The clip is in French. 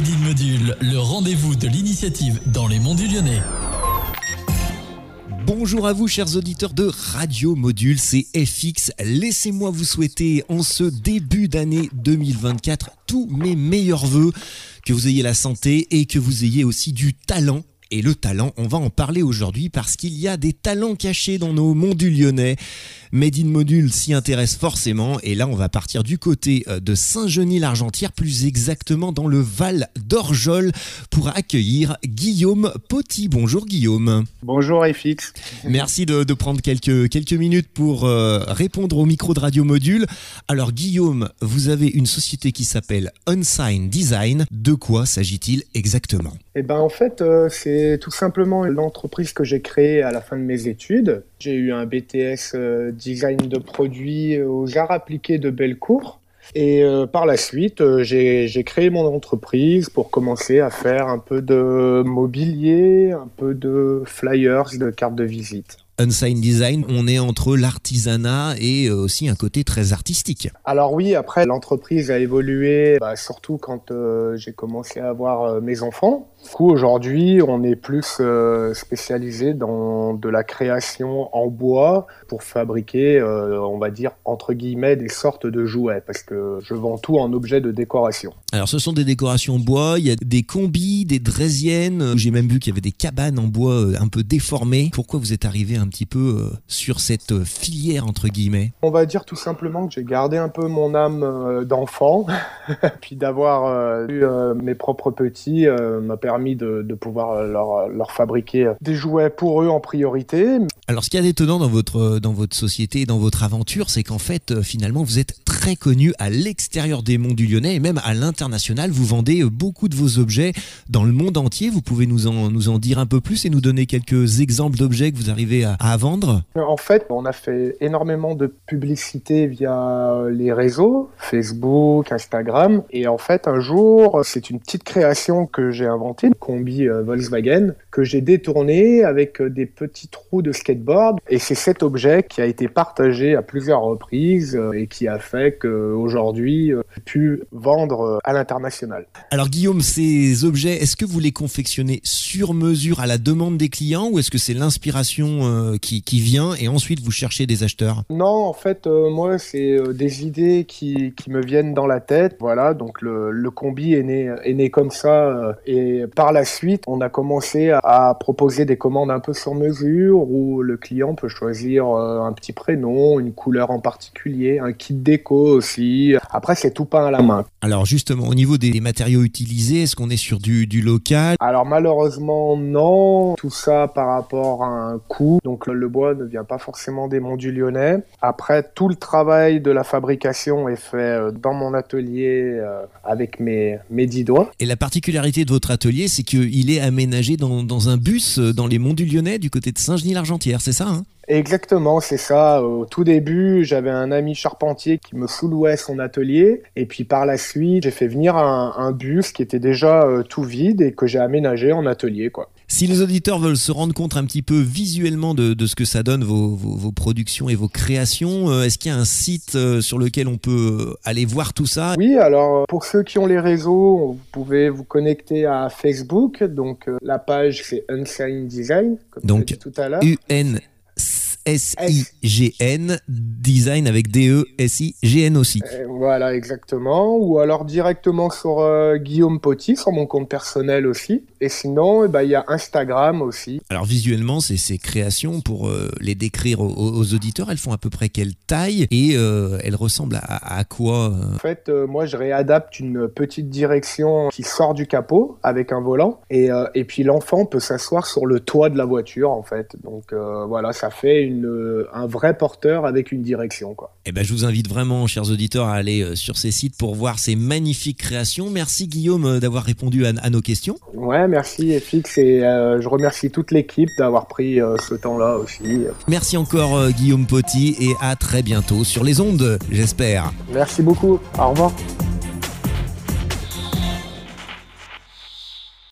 Module, le rendez-vous de l'initiative dans les monts du Lyonnais. Bonjour à vous chers auditeurs de Radio Module, c'est FX. Laissez-moi vous souhaiter en ce début d'année 2024 tous mes meilleurs voeux, que vous ayez la santé et que vous ayez aussi du talent et le talent, on va en parler aujourd'hui parce qu'il y a des talents cachés dans nos monts du Lyonnais. Made in Module s'y intéresse forcément et là on va partir du côté euh, de Saint-Genis-l'Argentière, plus exactement dans le Val d'Orjol pour accueillir Guillaume Poty. Bonjour Guillaume. Bonjour FX. Merci de, prendre quelques, quelques minutes pour euh, répondre au micro de Radio Module. Alors Guillaume, vous avez une société qui s'appelle Unsigned Design. De quoi s'agit-il exactement? Eh ben en fait euh, c'est tout simplement l'entreprise que j'ai créée à la fin de mes études. J'ai eu un BTS design de produits aux arts appliqués de Bellecour. Et euh, par la suite, euh, j'ai créé mon entreprise pour commencer à faire un peu de mobilier, un peu de flyers, de cartes de visite. Unsigned Design, on est entre l'artisanat et euh, aussi un côté très artistique. Alors oui, après l'entreprise a évolué, bah, surtout quand j'ai commencé à avoir mes enfants. Du coup, aujourd'hui, on est plus euh, spécialisé dans de la création en bois pour fabriquer, euh, on va dire, entre guillemets, des sortes de jouets, parce que je vends tout en objet de décoration. Alors, ce sont des décorations en bois, il y a des combis, des draisiennes, j'ai même vu qu'il y avait des cabanes en bois euh, un peu déformées. Pourquoi vous êtes arrivé un petit peu sur cette filière, entre guillemets On va dire tout simplement que j'ai gardé un peu mon âme d'enfant, puis d'avoir eu mes propres petits m'a permis de, pouvoir leur, leur, fabriquer des jouets pour eux en priorité. Alors, ce qui est étonnant dans votre, dans votre société, dans votre aventure, c'est qu'en fait, euh, finalement, vous êtes très connu à l'extérieur des monts du Lyonnais et même à l'international. Vous vendez euh, beaucoup de vos objets dans le monde entier. Vous pouvez nous en, nous en dire un peu plus et nous donner quelques exemples d'objets que vous arrivez à, à vendre? En fait, on a fait énormément de publicité via les réseaux, Facebook, Instagram. Et en fait, un jour, c'est une petite création que j'ai inventée combi euh, Volkswagen, que j'ai détourné avec euh, des petits trous de skateboard. Et c'est cet objet qui a été partagé à plusieurs reprises euh, et qui a fait qu'aujourd'hui, j'ai pu vendre à l'international. Alors Guillaume, ces objets, est-ce que vous les confectionnez sur mesure à la demande des clients ou est-ce que c'est l'inspiration qui, qui, vient et ensuite vous cherchez des acheteurs Non, en fait, moi, c'est des idées qui, qui, me viennent dans la tête. Voilà, donc le, le combi est né, est né comme ça et par la suite, on a commencé à proposer des commandes un peu sur mesure où le client peut choisir euh, un petit prénom, une couleur en particulier, un kit déco aussi. Après, c'est tout peint à la main. Alors justement, au niveau des matériaux utilisés, est-ce qu'on est sur du, local? Alors malheureusement, non. Tout ça par rapport à un coût. Donc le bois ne vient pas forcément des monts du Lyonnais. Après, tout le travail de la fabrication est fait euh, dans mon atelier euh, avec mes, mes dix doigts. Et la particularité de votre atelier, c'est qu'il est aménagé dans, un bus euh, dans les monts du Lyonnais, du côté de Saint-Genis-l'Argentière, c'est ça hein? Exactement, c'est ça. Au tout début, j'avais un ami charpentier qui me sous-louait son atelier. Et puis par la suite, j'ai fait venir un, bus qui était déjà euh, tout vide et que j'ai aménagé en atelier. quoi. Si les auditeurs veulent se rendre compte un petit peu visuellement de, ce que ça donne, vos, productions et vos créations, euh, est-ce qu'il y a un site sur lequel on peut aller voir tout ça? Oui, alors pour ceux qui ont les réseaux, vous pouvez vous connecter à Facebook. Donc euh, la page c'est Unsigned Design, comme Donc, tout à l'heure. UN S-I-G-N, design avec D-E-S-I-G-N aussi. Euh, voilà, exactement. Ou alors directement sur euh, Guillaume Poty, sur mon compte personnel aussi. Et sinon, eh ben, il y a Instagram aussi. Alors visuellement, ces, ces créations, pour euh, les décrire aux, auditeurs, elles font à peu près quelle taille et elles ressemblent à, à quoi En fait, moi, je réadapte une petite direction qui sort du capot avec un volant. Et, et puis l'enfant peut s'asseoir sur le toit de la voiture, en fait. Donc voilà, ça fait une euh, un vrai porteur avec une direction. Quoi. Eh ben, je vous invite vraiment, chers auditeurs, à aller euh, sur ces sites pour voir ces magnifiques créations. Merci Guillaume euh, d'avoir répondu à, nos questions. Ouais, merci FX et je remercie toute l'équipe d'avoir pris ce temps-là aussi. Merci encore Guillaume Poty et à très bientôt sur les ondes, j'espère. Merci beaucoup. Au revoir.